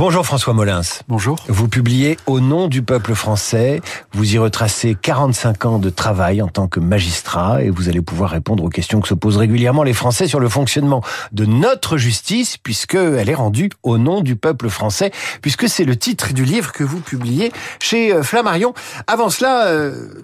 Bonjour François Molins. Bonjour. Vous publiez Au nom du peuple français. Vous y retracez 45 ans de travail en tant que magistrat et vous allez pouvoir répondre aux questions que se posent régulièrement les Français sur le fonctionnement de notre justice puisqu'elle est rendue au nom du peuple français puisque c'est le titre du livre que vous publiez chez euh, Flammarion. Avant cela, euh,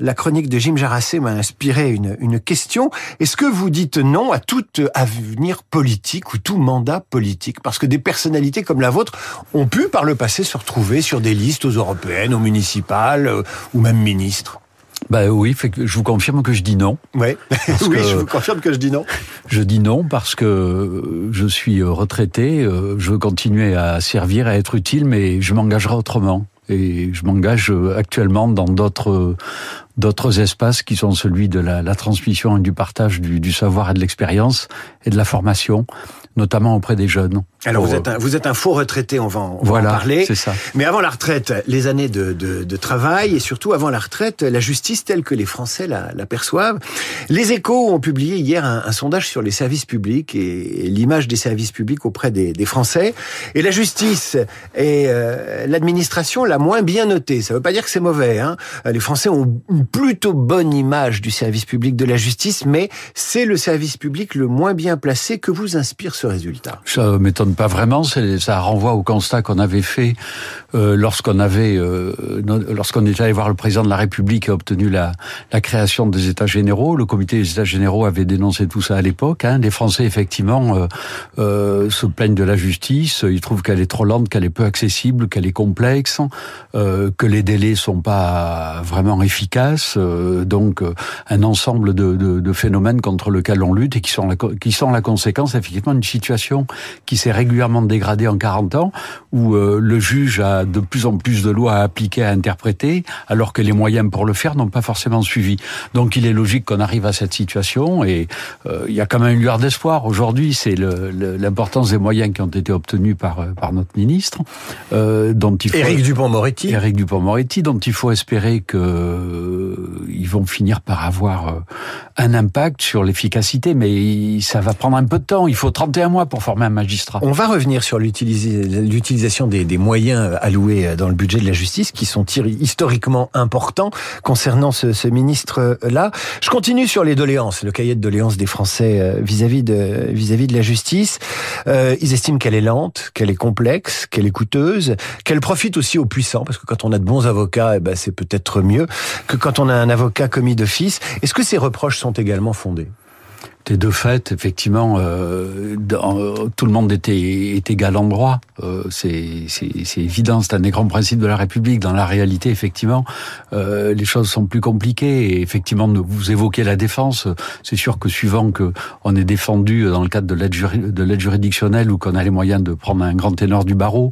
la chronique de Jim Jarassé m'a inspiré une, une question. Est-ce que vous dites non à tout avenir politique ou tout mandat politique? Parce que des personnalités comme la vôtre ont pu par le passé se retrouver sur des listes aux européennes, aux municipales euh, ou même ministres. Bah oui, je vous confirme que je dis non. Ouais. oui, je vous confirme que je dis non. Je dis non parce que je suis retraité, euh, je veux continuer à servir, à être utile, mais je m'engagerai autrement et je m'engage actuellement dans d'autres d'autres espaces qui sont celui de la, transmission et du partage du savoir et de l'expérience et de la formation, notamment auprès des jeunes. Alors vous êtes un, vous êtes un faux retraité, on va en, voilà, parler. C'est ça. Mais avant la retraite, les années de, de, de, travail et surtout avant la retraite, la justice telle que les Français la, la perçoivent. Les Échos ont publié hier un, un sondage sur les services publics et, l'image des services publics auprès des, des, Français. Et la justice et euh, l'administration la moins bien notée. Ça veut pas dire que c'est mauvais. Hein. Les Français ont une plutôt bonne image du service public de la justice, mais c'est le service public le moins bien placé que vous inspire ce résultat. Ça m'étonne pas vraiment. Ça renvoie au constat qu'on avait fait euh, lorsqu'on avait, euh, lorsqu'on était allé voir le président de la République et a obtenu la, la création des États généraux. Le comité des États généraux avait dénoncé tout ça à l'époque. Hein. Les Français, effectivement, euh, euh, se plaignent de la justice. Ils trouvent qu'elle est trop lente, qu'elle est peu accessible, qu'elle est complexe, euh, que les délais sont pas vraiment efficaces. Euh, donc, un ensemble de, de, de, phénomènes contre lesquels on lutte et qui sont la, qui sont la conséquence, effectivement, d'une situation qui s'est régulièrement dégradée en 40 ans, où le juge a de plus en plus de lois à appliquer, à interpréter, alors que les moyens pour le faire n'ont pas forcément suivi. Donc il est logique qu'on arrive à cette situation et euh, il y a quand même une lueur d'espoir. Aujourd'hui, c'est l'importance des moyens qui ont été obtenus par, euh, par notre ministre, euh, dont il faut... Éric Dupont-Moretti. Éric Dupont-Moretti, dont il faut espérer que euh, ils vont finir par avoir un impact sur l'efficacité, mais ça va prendre un peu de temps. Il faut 31 mois pour former un magistrat. On va revenir sur l'utilisation des, moyens à alloués euh, dans le budget de la justice qui sont historiquement importants concernant ce, ministre-là. Je continue sur les doléances, le cahier de doléances des Français euh, vis-à-vis de vis-à-vis de la justice. Euh, ils estiment qu'elle est lente, qu'elle est complexe, qu'elle est coûteuse, qu'elle profite aussi aux puissants parce que quand on a de bons avocats, eh ben c'est peut-être mieux que quand on a un avocat commis d'office. Est-ce que ces reproches sont également fondés? De fait, effectivement, euh, tout le monde était, était égal en droit. Euh, c'est évident, c'est un des grands principes de la République. Dans la réalité, effectivement, euh, les choses sont plus compliquées. Et effectivement, vous évoquez la défense. C'est sûr que suivant que on est défendu dans le cadre de l'aide juridictionnelle ou qu'on a les moyens de prendre un grand ténor du barreau,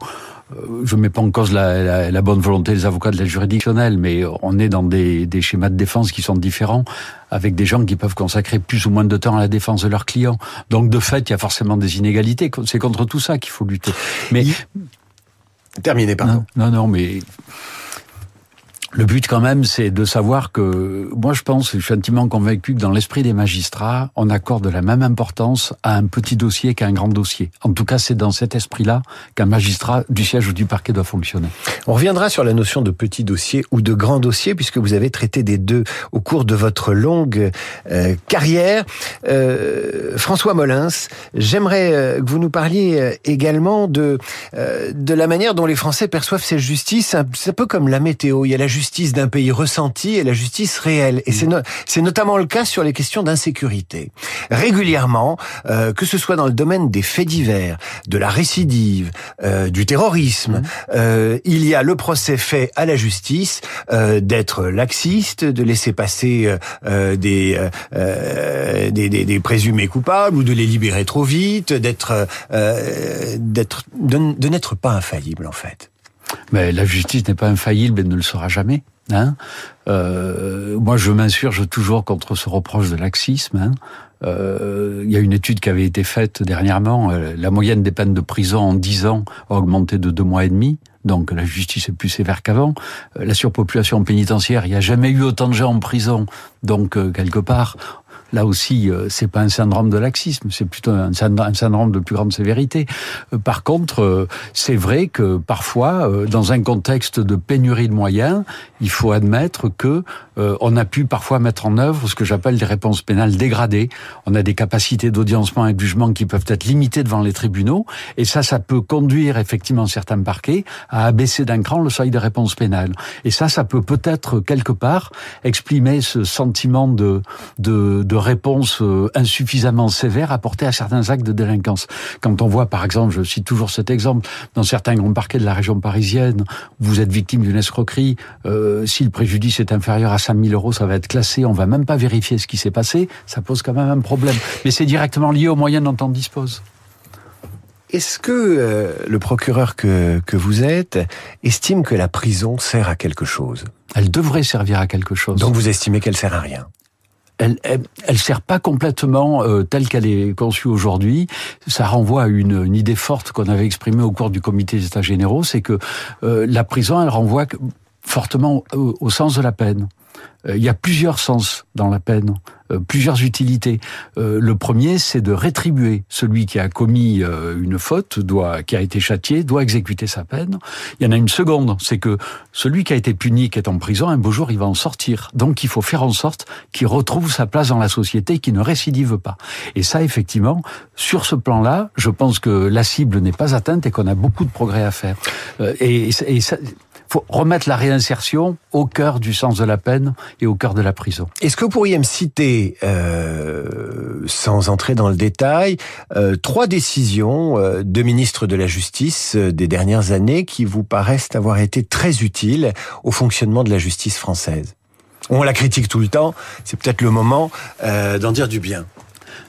je ne mets pas en cause la, la, la, bonne volonté des avocats de la juridictionnelle, mais on est dans des, des, schémas de défense qui sont différents, avec des gens qui peuvent consacrer plus ou moins de temps à la défense de leurs clients. Donc de fait, il y a forcément des inégalités. C'est contre tout ça qu'il faut lutter. Mais terminé, pardon. Non, non, non mais le but quand même, c'est de savoir que moi je pense, je suis intimement convaincu que dans l'esprit des magistrats, on accorde la même importance à un petit dossier qu'à un grand dossier. En tout cas, c'est dans cet esprit-là qu'un magistrat du siège ou du parquet doit fonctionner. On reviendra sur la notion de petit dossier ou de grand dossier, puisque vous avez traité des deux au cours de votre longue euh, carrière. Euh, François Molins, j'aimerais euh, que vous nous parliez euh, également de de la manière dont les Français perçoivent cette justice. C'est un peu comme la météo. Il y a la d'un pays ressenti et la justice réelle. Et c'est c'est notamment le cas sur les questions d'insécurité. Régulièrement, euh, que ce soit dans le domaine des faits divers, de la récidive, euh, du terrorisme, euh, il y a le procès fait à la justice d'être laxiste, de laisser passer des, des, des, des, présumés coupables ou de les libérer trop vite, d'être d'être de, de n'être pas infaillible en fait. Mais la justice n'est pas infaillible et ne le sera jamais. Hein euh, moi, je m'insurge toujours contre ce reproche de laxisme. Hein euh, il y a une étude qui avait été faite dernièrement. Euh, la moyenne des peines de prison en 10 ans a augmenté de deux mois et demi. Donc la justice est plus sévère qu'avant. Euh, la surpopulation pénitentiaire, il n'y a jamais eu autant de gens en prison. Donc quelque part, Là aussi, euh, c'est pas un syndrome de laxisme, c'est plutôt un syndrome de plus grande sévérité. Euh, par contre, euh, c'est vrai que parfois, dans un contexte de pénurie de moyens, il faut admettre que on a pu parfois mettre en œuvre ce que j'appelle des réponses pénales dégradées. On a des capacités d'audiencement et de jugement qui peuvent être limitées devant les tribunaux, et ça, ça peut conduire effectivement certains parquets à abaisser d'un cran le seuil de réponse pénale. Et ça, ça peut peut-être quelque part exprimer ce sentiment de, de, de réponse euh, insuffisamment sévère apportée à certains actes de délinquance. Quand on voit, par exemple, je cite toujours cet exemple, dans certains grands parquets de la région parisienne, vous êtes victime d'une escroquerie, euh, si le préjudice est inférieur à 5000 euros, ça va être classé, on va même pas vérifier ce qui s'est passé, ça pose quand même un problème. Mais c'est directement lié aux moyens dont on dispose. Est-ce que euh, le procureur que, que vous êtes estime que la prison sert à quelque chose? Elle devrait servir à quelque chose. Donc vous estimez qu'elle sert à rien? Elle, elle, sert pas complètement euh, telle qu'elle est conçue aujourd'hui. Ça renvoie à une, une idée forte qu'on avait exprimée au cours du comité des États généraux, c'est que euh, la prison, elle renvoie fortement au sens de la peine. Euh, il y a plusieurs sens dans la peine, euh, plusieurs utilités. Euh, le premier, c'est de rétribuer celui qui a commis une faute, doit, qui a été châtié, doit exécuter sa peine. Il y en a une seconde, c'est que celui qui a été puni, qui est en prison, un beau jour, il va en sortir. Donc, il faut faire en sorte qu'il retrouve sa place dans la société, qu'il ne récidive pas. Et ça, effectivement, sur ce plan-là, je pense que la cible n'est pas atteinte et qu'on a beaucoup de progrès à faire. Et, et ça, faut remettre la réinsertion au cœur du sens de la peine et au cœur de la prison. Est-ce que vous pourriez me citer, euh, sans entrer dans le détail, euh, trois décisions euh, de ministres de la Justice des dernières années qui vous paraissent avoir été très utiles au fonctionnement de la justice française? On la critique tout le temps, c'est peut-être le moment euh, d'en dire du bien.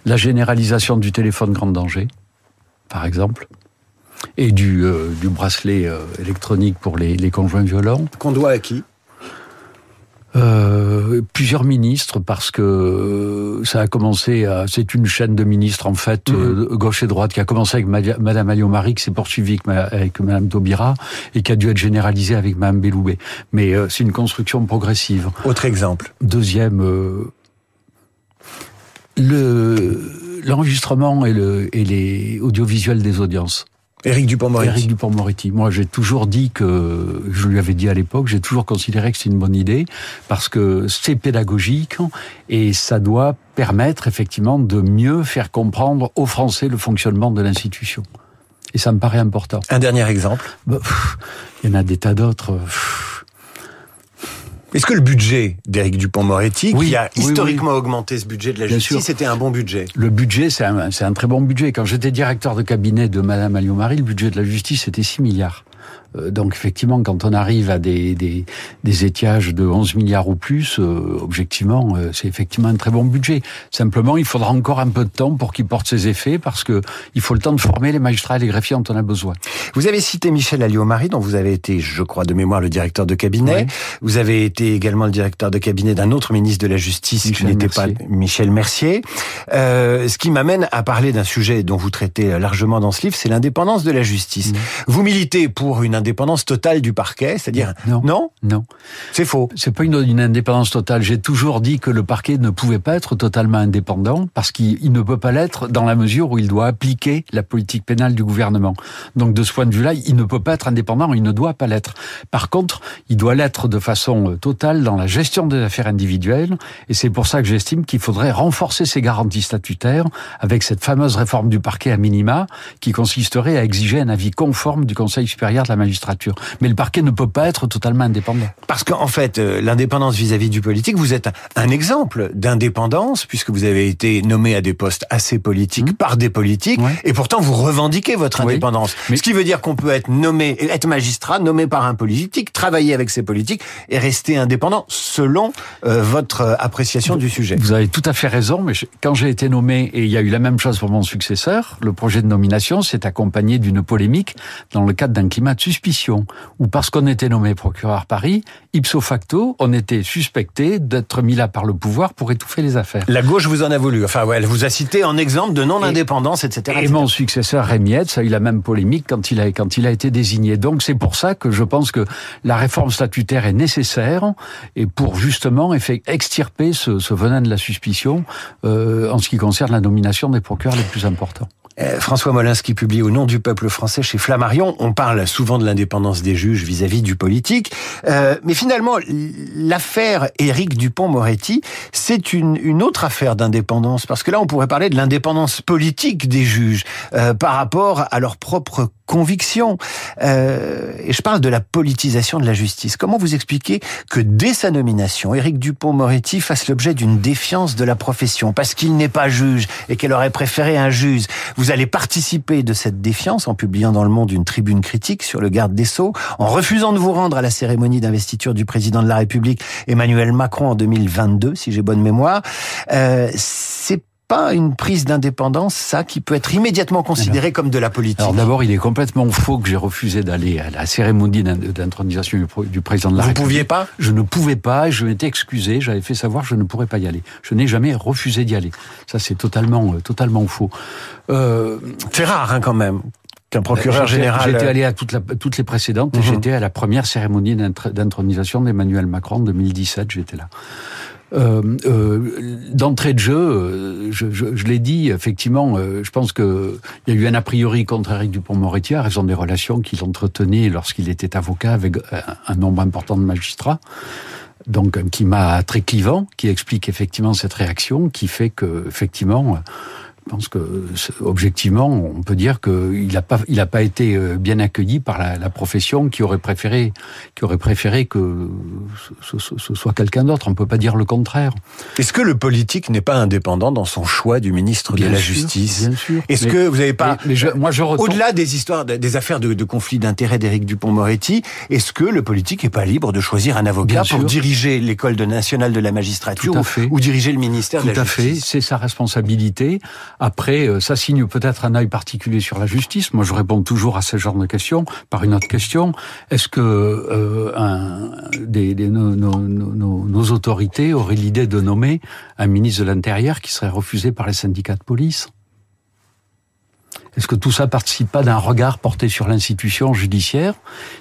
La généralisation du téléphone grand danger, par exemple et du, euh, du bracelet euh, électronique pour les, les conjoints violents. Qu'on doit à qui? Euh, plusieurs ministres parce que ça a commencé à, c'est une chaîne de ministres en fait mhm. gauche et droite qui a commencé avec Madame Alliot-Marie qui s'est poursuivie avec, avec Madame Taubira et qui a dû être généralisée avec Madame Belloubet. Mais c'est une construction progressive. Autre exemple. Deuxième, le l'enregistrement et, le, et les audiovisuels des audiences. Éric Dupont-Moretti. Éric Dupont-Moretti. Moi, j'ai toujours dit que, je lui avais dit à l'époque, j'ai toujours considéré que c'est une bonne idée parce que c'est pédagogique et ça doit permettre effectivement de mieux faire comprendre aux Français le fonctionnement de l'institution. Et ça me paraît important. Un dernier exemple. Bah, il y en a des tas d'autres. Est-ce que le budget d'Éric Dupont-Moretti, qui a historiquement augmenté ce budget de la justice, c'était un bon budget? Le budget, c'est un, un, très bon budget. Quand j'étais directeur de cabinet de Madame Alliot-Marie, le budget de la justice, c'était 6 milliards. Euh, donc effectivement, quand on arrive à des, des, des étiages de 11 milliards ou plus, euh, objectivement, euh, c'est effectivement un très bon budget. Simplement, il faudra encore un peu de temps pour qu'il porte ses effets, parce que il faut le temps de former les magistrats et les greffiers dont on a besoin. Vous avez cité Michel Alliot-Marie, dont vous avez été, je crois de mémoire, le directeur de cabinet. Vous avez été également le directeur de cabinet d'un autre ministre de la Justice qui n'était pas Michel Mercier. Euh, ce qui m'amène à parler d'un sujet dont vous traitez largement dans ce livre, c'est l'indépendance de la justice. Mmh. Vous militez pour une indépendance totale du parquet, c'est-à-dire non, non, non, c'est faux. C'est pas une, une, indépendance totale. J'ai toujours dit que le parquet ne pouvait pas être totalement indépendant parce qu'il ne peut pas l'être dans la mesure où il doit appliquer la politique pénale du gouvernement. Donc de ce point de vue-là, il ne peut pas être indépendant, il ne doit pas l'être. Par contre, il doit l'être de façon euh, totale dans la gestion des affaires individuelles, et c'est pour ça que j'estime qu'il faudrait renforcer ses garanties statutaires avec cette fameuse réforme du parquet à minima qui consisterait à exiger un avis conforme du Conseil supérieur de la magistrature mais le parquet ne peut pas être totalement indépendant. Parce qu'en fait, euh, l'indépendance vis-à-vis du politique, vous êtes un exemple d'indépendance, puisque vous avez été nommé à des postes assez politiques mmh. par des politiques, et pourtant vous revendiquez votre indépendance. Mais... Ce qui veut dire qu'on peut être nommé, être magistrat, nommé par un politique, travailler avec ces politiques, et rester indépendant selon euh, votre euh, appréciation du sujet. Vous avez tout à fait raison, mais quand j'ai été nommé, et il y a eu la même chose pour mon successeur, le projet de nomination s'est accompagné d'une polémique dans le cadre d'un climat de suspicion, ou parce qu'on était nommé procureur Paris, ipso facto, on était suspecté d'être mis là par le pouvoir pour étouffer les affaires. La gauche vous en a voulu. Enfin, ouais, elle vous a cité en exemple de non-indépendance, etc., Et mon successeur Rémi ça a eu la même polémique quand il a, quand il a été désigné. Donc c'est pour ça que je pense que la réforme statutaire est nécessaire et pour justement extirper ce, ce venin de la suspicion euh, en ce qui concerne la nomination des procureurs les plus importants. Euh, François Molins qui publie au nom du peuple français chez Flammarion. On parle souvent de l'indépendance des juges vis-à-vis du politique, euh, mais finalement l'affaire Éric Dupont-Moretti, c'est une, une, autre affaire d'indépendance parce que là on pourrait parler de l'indépendance politique des juges euh, par rapport à leur propre conviction. Euh, et je parle de la politisation de la justice. Comment vous expliquez que dès sa nomination, Éric Dupont-Moretti fasse l'objet d'une défiance de la profession parce qu'il n'est pas juge et qu'elle aurait préféré un juge? Allez participer de cette défiance en publiant dans Le Monde une tribune critique sur le garde des Sceaux, en refusant de vous rendre à la cérémonie d'investiture du président de la République Emmanuel Macron en 2022, si j'ai bonne mémoire. Euh, pas une prise d'indépendance, ça, qui peut être immédiatement considéré comme de la politique Alors d'abord, il est complètement faux que j'ai refusé d'aller à la cérémonie d'intronisation du président de la Vous République. Vous pouviez pas? Je ne pouvais pas, je m'étais excusé, j'avais fait savoir que je ne pourrais pas y aller. Je n'ai jamais refusé d'y aller. Ça, c'est totalement, euh, totalement faux. Euh... C'est rare, hein, quand même qu'un procureur général. J'étais allé à toute la, toutes les précédentes et mmh. j'étais à la première cérémonie d'intronisation d'Emmanuel Macron en 2017. J'étais là. Euh, euh, d'entrée de jeu, euh, je, l'ai dit, effectivement, je pense que il y a eu un a priori contre Eric Dupont-Moretti à raison des relations qu'il entretenait lorsqu'il était avocat avec un nombre important de magistrats. Donc, qui m'a très clivant, qui explique effectivement cette réaction, qui fait que, effectivement, je pense que objectivement, on peut dire qu'il n'a pas, il a pas été euh, bien accueilli par la, la, profession qui aurait préféré, qui aurait préféré que ce, ce, ce soit quelqu'un d'autre. On peut pas dire le contraire. Est-ce que le politique n'est pas indépendant dans son choix du ministre bien de la sûr, Justice Bien sûr. Est-ce que vous n'avez pas, mais, mais je, moi je retourne... au-delà des histoires, des affaires de, de conflits d'intérêts d'Éric Dupont-Moretti, est-ce que le politique n'est pas libre de choisir un avocat bien pour sûr. diriger l'école nationale de la magistrature Tout à fait. ou, ou diriger le ministère Tout de la à Justice? Fait, c'est sa responsabilité. Après, euh, ça signe peut-être un œil particulier sur la justice. Moi, je réponds toujours à ce genre de questions par une autre question. Est-ce que euh, nos, autorités auraient l'idée de nommer un ministre de l'Intérieur qui serait refusé par les syndicats de police? Est-ce que tout ça participe pas d'un regard porté sur l'institution judiciaire,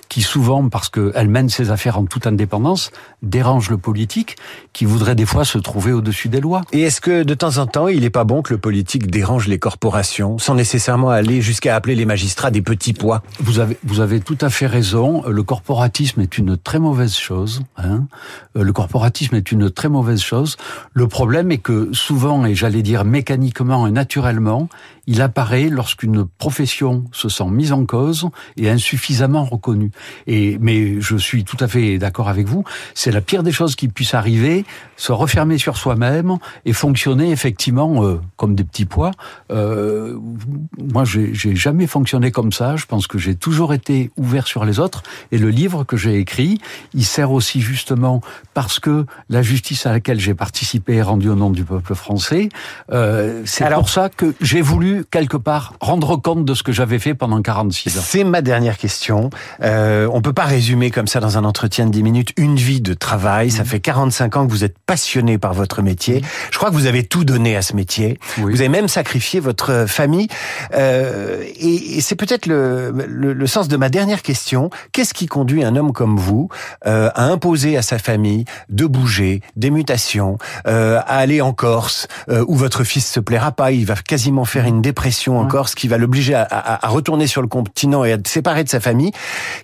qui souvent, parce qu'elle mène ses affaires en toute indépendance, dérange le politique, qui voudrait des fois se trouver au-dessus des lois? Et est-ce que de temps en temps, il n'est pas bon que le politique dérange les corporations, sans nécessairement aller jusqu'à appeler les magistrats des petits pois? Vous avez, vous avez tout à fait raison. Le corporatisme est une très mauvaise chose. Hein le corporatisme est une très mauvaise chose. Le problème est que souvent, et j'allais dire mécaniquement et naturellement, il apparaît lorsqu'une profession se sent mise en cause et insuffisamment reconnue. Et mais je suis tout à fait d'accord avec vous. C'est la pire des choses qui puisse arriver, se refermer sur soi-même et fonctionner effectivement euh, comme des petits pois. Euh, moi, j'ai jamais fonctionné comme ça. Je pense que j'ai toujours été ouvert sur les autres. Et le livre que j'ai écrit, il sert aussi justement parce que la justice à laquelle j'ai participé est rendue au nom du peuple français. Euh, C'est pour ça que j'ai voulu quelque part rendre compte de ce que j'avais fait pendant 46 ans. C'est ma dernière question. Euh, on peut pas résumer comme ça dans un entretien de 10 minutes une vie de travail. Mmh. Ça fait 45 ans que vous êtes passionné par votre métier. Mmh. Je crois que vous avez tout donné à ce métier. Oui. Vous avez même sacrifié votre famille. Euh, et, et c'est peut-être le, le, le, sens de ma dernière question. Qu'est-ce qui conduit un homme comme vous euh, à imposer à sa famille de bouger, des mutations, euh, à aller en Corse euh, où votre fils se plaira pas, il va quasiment faire une dépression en ouais. Corse qui va l'obliger à, à, à, retourner sur le continent et à se séparer de sa famille.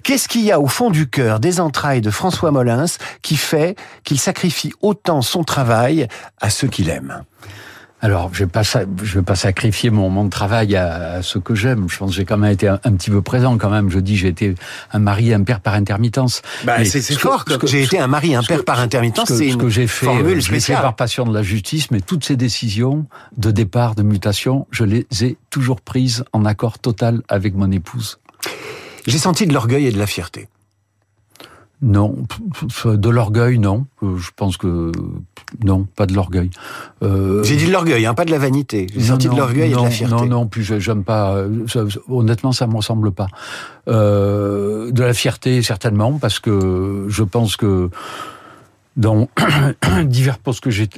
Qu'est-ce qu'il y a au fond du cœur, des entrailles de François Molins qui fait qu'il sacrifie autant son travail à ceux qu'il aime? Alors, je vais pas, je vais pas sacrifier mon, mon travail à, à ce que j'aime. Je pense que j'ai quand même été un, un, petit peu présent quand même. Je dis, j'ai été un mari, un père par intermittence. Bah, c'est fort. Que, j'ai été un mari, un père par intermittence. C'est ce que j'ai fait. Formule l'ai fait par passion de la justice, mais toutes ces décisions de départ, de mutation, je les ai toujours prises en accord total avec mon épouse. J'ai senti de l'orgueil et de la fierté. Non, de l'orgueil, non. Euh, je pense que non, pas de l'orgueil. Euh... J'ai dit de l'orgueil, hein, pas de la vanité. J'ai senti de l'orgueil et de la fierté. Non, non, puis j'aime pas. honnêtement, ça me ressemble pas. Euh, de la fierté, certainement, parce que je pense que dans divers postes que j'ai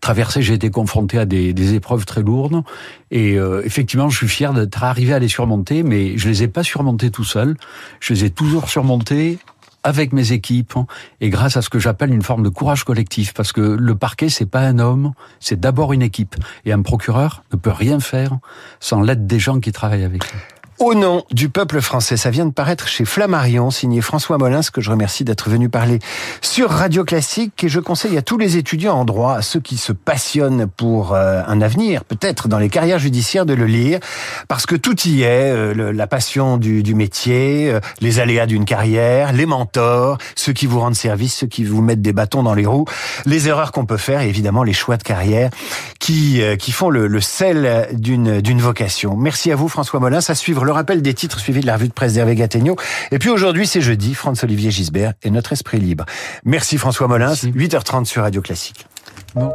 traversé, j'ai été confronté à des, des, épreuves très lourdes. Et euh, effectivement, je suis fier d'être arrivé à les surmonter, mais je les ai pas surmontées tout seul. Je les ai toujours surmontées avec mes équipes et grâce à ce que j'appelle une forme de courage collectif parce que le parquet c'est pas un homme, c'est d'abord une équipe et un procureur ne peut rien faire sans l'aide des gens qui travaillent avec lui. Au nom du peuple français, ça vient de paraître chez Flammarion, signé François Molins, que je remercie d'être venu parler sur Radio Classique. Et je conseille à tous les étudiants en droit, à ceux qui se passionnent pour euh, un avenir, peut-être dans les carrières judiciaires, de le lire, parce que tout y est, euh, la passion du, métier, euh, les aléas d'une carrière, les mentors, ceux qui vous rendent service, ceux qui vous mettent des bâtons dans les roues, les erreurs qu'on peut faire, et évidemment les choix de carrière qui, qui font le, le sel d'une vocation. Merci à vous, François Molins. À suivre le rappel des titres suivis de la revue de presse d'Hervé Gattegno. Et puis aujourd'hui, c'est jeudi, Franz-Olivier Gisbert et notre esprit libre. Merci François Molins, 8h30 sur Radio Classique. Bon.